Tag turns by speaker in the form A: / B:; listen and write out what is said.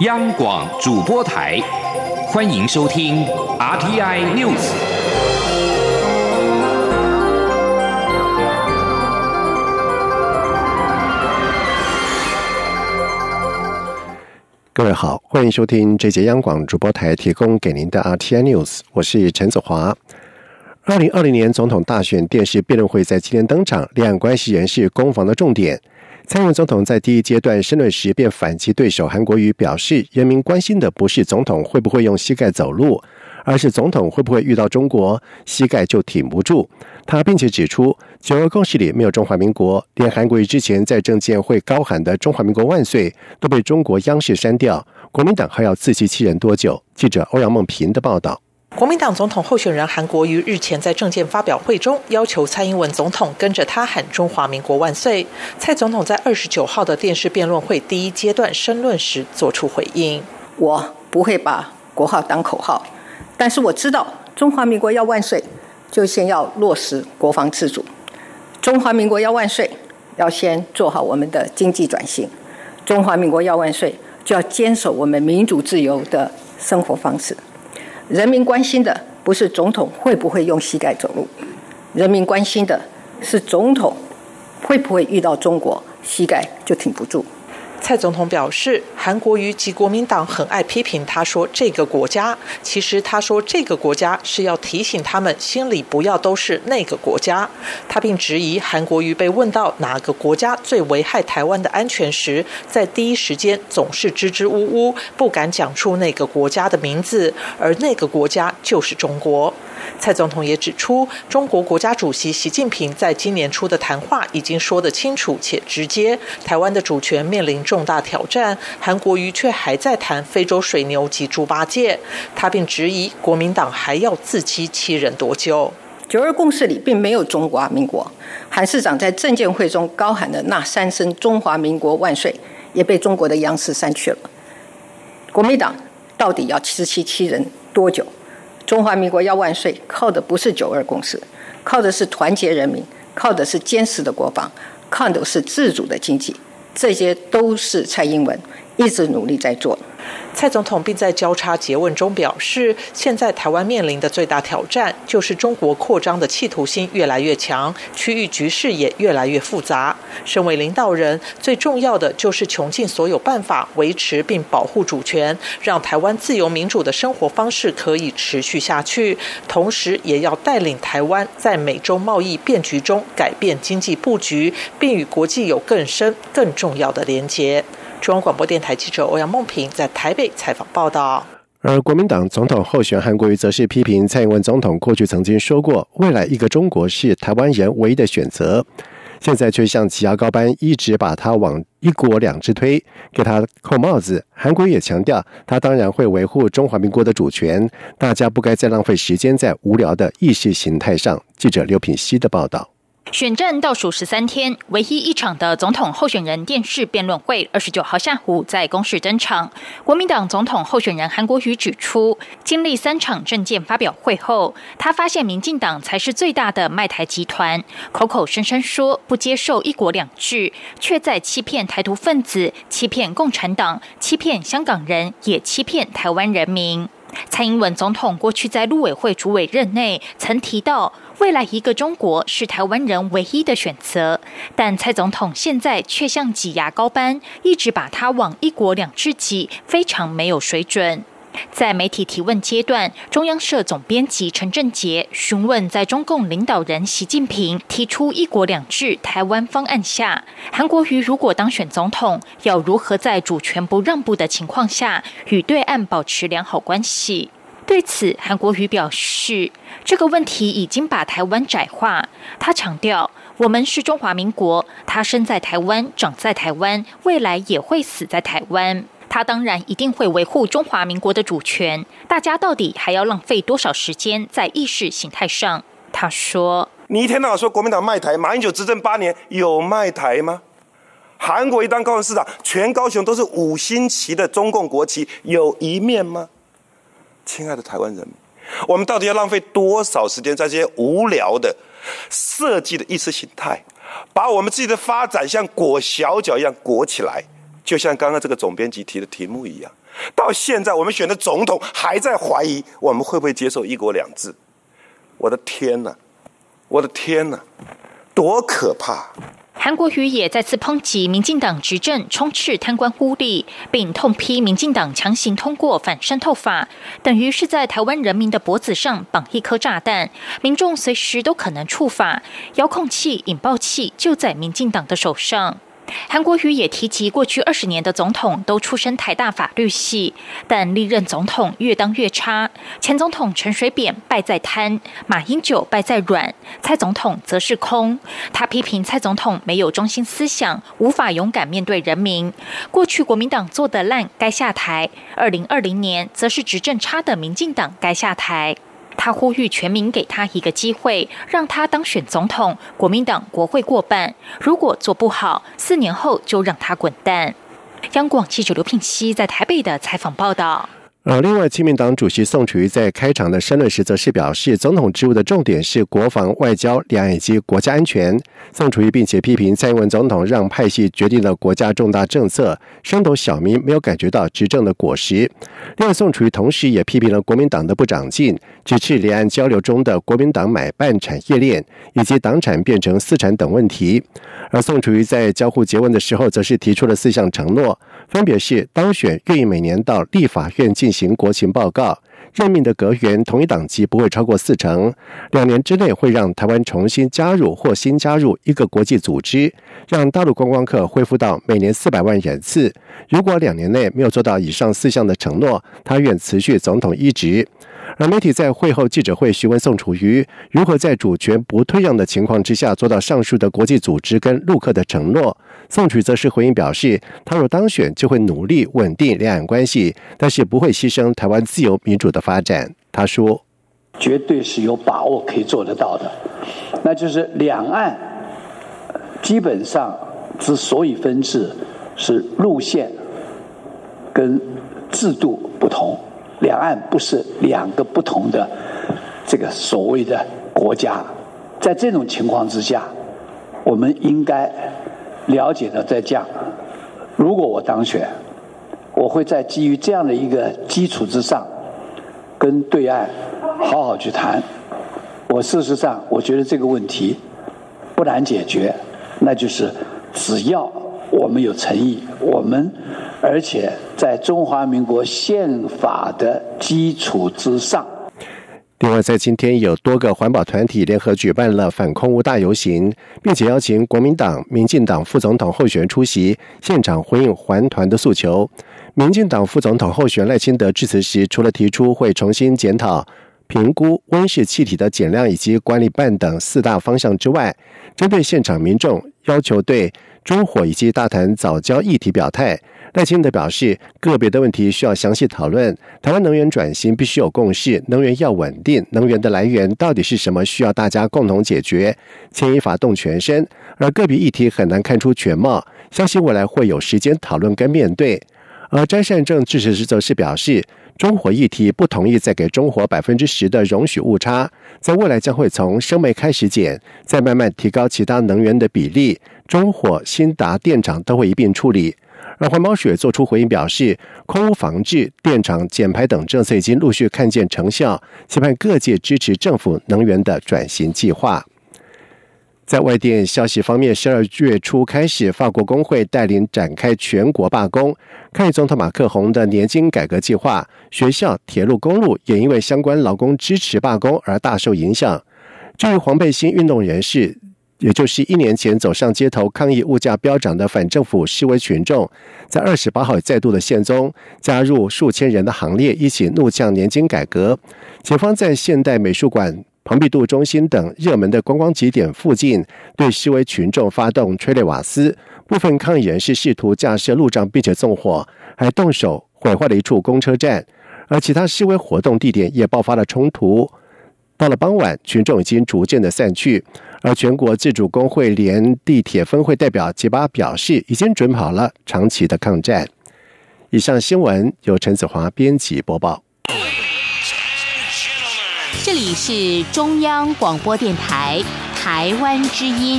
A: 央广主播台，欢迎收听 RTI News。
B: 各位好，欢迎收听这节央广主播台提供给您的 RTI News，我是陈子华。二零二零年总统大选电视辩论会在今天登场，两岸关系人士攻防的重点。蔡英文总统在第一阶段申论时便反击对手韩国瑜，表示人民关心的不是总统会不会用膝盖走路，而是总统会不会遇到中国膝盖就挺不住。他并且指出，九二共识里没有中华民国，连韩国瑜之前在政见会高喊的“中华民国万岁”都被中国央视删掉，国民党还要自欺欺人多久？记者欧阳梦平的报道。
C: 国民党总统候选人韩国瑜日前在政见发表会中，要求蔡英文总统跟着他喊“中华民国万岁”。蔡总统在二十九号的电视辩论会第一阶段申论时作出回应：“
D: 我不会把国号当口号，但是我知道中华民国要万岁，就先要落实国防自主；中华民国要万岁，要先做好我们的经济转型；中华民国要万岁，就要坚守我们民主自由的生活方式。”人民关心的不是总统会不会用膝盖走路，人民关心的是总统会不会遇到中国膝盖就挺不住。
C: 蔡总统表示，韩国瑜及国民党很爱批评他，说这个国家，其实他说这个国家是要提醒他们心里不要都是那个国家。他并质疑韩国瑜被问到哪个国家最危害台湾的安全时，在第一时间总是支支吾吾，不敢讲出那个国家的名字，而那个国家就是中国。蔡总统也指出，中国国家主席习近平在今年初的谈话已经说得清楚且直接，台湾的主权面临重大挑战。韩国瑜却还在谈非洲水牛及猪八戒，他并质疑国民党还要自欺欺人多久？
D: 九二共识里并没有中华民国，韩市长在证监会中高喊的那三声“中华民国万岁”也被中国的央视删去了。国民党到底要自欺欺人多久？中华民国要万岁，靠的不是九二共识，靠的是团结人民，靠的是坚实的国防，靠的是自主的经济，这些都是蔡英文一直努力在做。
C: 蔡总统并在交叉诘问中表示，现在台湾面临的最大挑战就是中国扩张的企图心越来越强，区域局势也越来越复杂。身为领导人，最重要的就是穷尽所有办法维持并保护主权，让台湾自由民主的生活方式可以持续下去。同时，也要带领台湾在美洲贸易变局中改变经济布局，并与国际有更深、更重要的连结。中央广播电台记者欧阳梦平在台北采访报道。
B: 而国民党总统候选韩国瑜则是批评蔡英文总统过去曾经说过，未来一个中国是台湾人唯一的选择，现在却像挤牙膏般一直把他往一国两制推，给他扣帽子。韩国也强调，他当然会维护中华民国的主权，大家不该再浪费时间在无聊的意识形态上。记者刘品希的报道。
E: 选战倒数十三天，唯一一场的总统候选人电视辩论会，二十九号下午在公示登场。国民党总统候选人韩国瑜指出，经历三场政见发表会后，他发现民进党才是最大的卖台集团，口口声声说不接受一国两制，却在欺骗台独分子、欺骗共产党、欺骗香港人，也欺骗台湾人民。蔡英文总统过去在陆委会主委任内曾提到，未来一个中国是台湾人唯一的选择，但蔡总统现在却像挤牙膏般，一直把它往一国两制挤，非常没有水准。在媒体提问阶段，中央社总编辑陈振杰询问，在中共领导人习近平提出“一国两制”台湾方案下，韩国瑜如果当选总统，要如何在主权不让步的情况下与对岸保持良好关系？对此，韩国瑜表示，这个问题已经把台湾窄化。他强调，我们是中华民国，他生在台湾，长在台湾，未来也会死在台湾。他当然一定会维护中华民国的主权。大家到底还要浪费多少时间在意识形态上？他说：“
F: 你一天到晚说国民党卖台，马英九执政八年有卖台吗？韩国一当高雄市长，全高雄都是五星旗的中共国旗，有一面吗？亲爱的台湾人，我们到底要浪费多少时间在这些无聊的设计的意识形态，把我们自己的发展像裹小脚一样裹起来？”就像刚刚这个总编辑提的题目一样，到现在我们选的总统还在怀疑我们会不会接受一国两制。我的天哪！我的天哪！多可怕！
E: 韩国瑜也再次抨击民进党执政充斥贪官污吏，并痛批民进党强行通过反渗透法，等于是在台湾人民的脖子上绑一颗炸弹，民众随时都可能触法，遥控器、引爆器就在民进党的手上。韩国瑜也提及，过去二十年的总统都出身台大法律系，但历任总统越当越差。前总统陈水扁败在贪，马英九败在软，蔡总统则是空。他批评蔡总统没有中心思想，无法勇敢面对人民。过去国民党做得烂，该下台；二零二零年则是执政差的民进党该下台。他呼吁全民给他一个机会，让他当选总统。国民党国会过半，如果做不好，四年后就让他滚蛋。央广记者刘聘熙在台北的采访报道。
B: 而另外，亲民党主席宋楚瑜在开场的申论时则是表示，总统职务的重点是国防、外交、两岸以及国家安全。宋楚瑜并且批评蔡英文总统让派系决定了国家重大政策，升斗小民没有感觉到执政的果实。另外，宋楚瑜同时也批评了国民党的不长进，指斥两岸交流中的国民党买办产业链以及党产变成私产等问题。而宋楚瑜在交互结问的时候，则是提出了四项承诺。分别是当选愿意每年到立法院进进行国情报告，任命的阁员同一党籍不会超过四成，两年之内会让台湾重新加入或新加入一个国际组织，让大陆观光客恢复到每年四百万人次。如果两年内没有做到以上四项的承诺，他愿辞去总统一职。而媒体在会后记者会询问宋楚瑜如何在主权不退让的情况之下做到上述的国际组织跟陆客的承诺，宋楚则是回应表示，他若当选就会努力稳定两岸关系，但是不会牺牲台湾自由民主的发展。他说：“
G: 绝对是有把握可以做得到的，那就是两岸基本上之所以分治，是路线跟制度不同。”两岸不是两个不同的这个所谓的国家，在这种情况之下，我们应该了解的在降：如果我当选，我会在基于这样的一个基础之上，跟对岸好好去谈。我事实上，我觉得这个问题不难解决，那就是只要我们有诚意，我们。而且在中华民国宪法的基础之上。
B: 另外，在今天有多个环保团体联合举办了反空污大游行，并且邀请国民党、民进党副总统候选人出席现场回应环团的诉求。民进党副总统候选赖清德致辞时，除了提出会重新检讨评估温室气体的减量以及管理办等四大方向之外，针对现场民众要求对中火以及大谈早教议题表态。赖清德表示，个别的问题需要详细讨论。台湾能源转型必须有共识，能源要稳定，能源的来源到底是什么，需要大家共同解决。牵一发动全身，而个别议题很难看出全貌，相信未来会有时间讨论跟面对。而詹善政支持时则是表示，中火议题不同意再给中火百分之十的容许误差，在未来将会从生煤开始减，再慢慢提高其他能源的比例，中火、新达电厂都会一并处理。而环保署也做出回应，表示空污防治、电厂减排等政策已经陆续看见成效，期盼各界支持政府能源的转型计划。在外电消息方面，十二月初开始，法国工会带领展开全国罢工，抗议总统马克宏的年金改革计划。学校、铁路、公路也因为相关劳工支持罢工而大受影响。至于黄背心运动人士。也就是一年前走上街头抗议物价飙涨的反政府示威群众，在二十八号再度的现踪，加入数千人的行列，一起怒呛年金改革。警方在现代美术馆、蓬皮杜中心等热门的观光景点附近，对示威群众发动催泪瓦斯，部分抗议人士试图架设路障并且纵火，还动手毁坏了一处公车站，而其他示威活动地点也爆发了冲突。到了傍晚，群众已经逐渐的散去。而全国自主工会联地铁分会代表杰巴表示，已经准备好了长期的抗战。以上新闻由陈子华编辑播报。
H: 这里是中央广播电台台湾之音。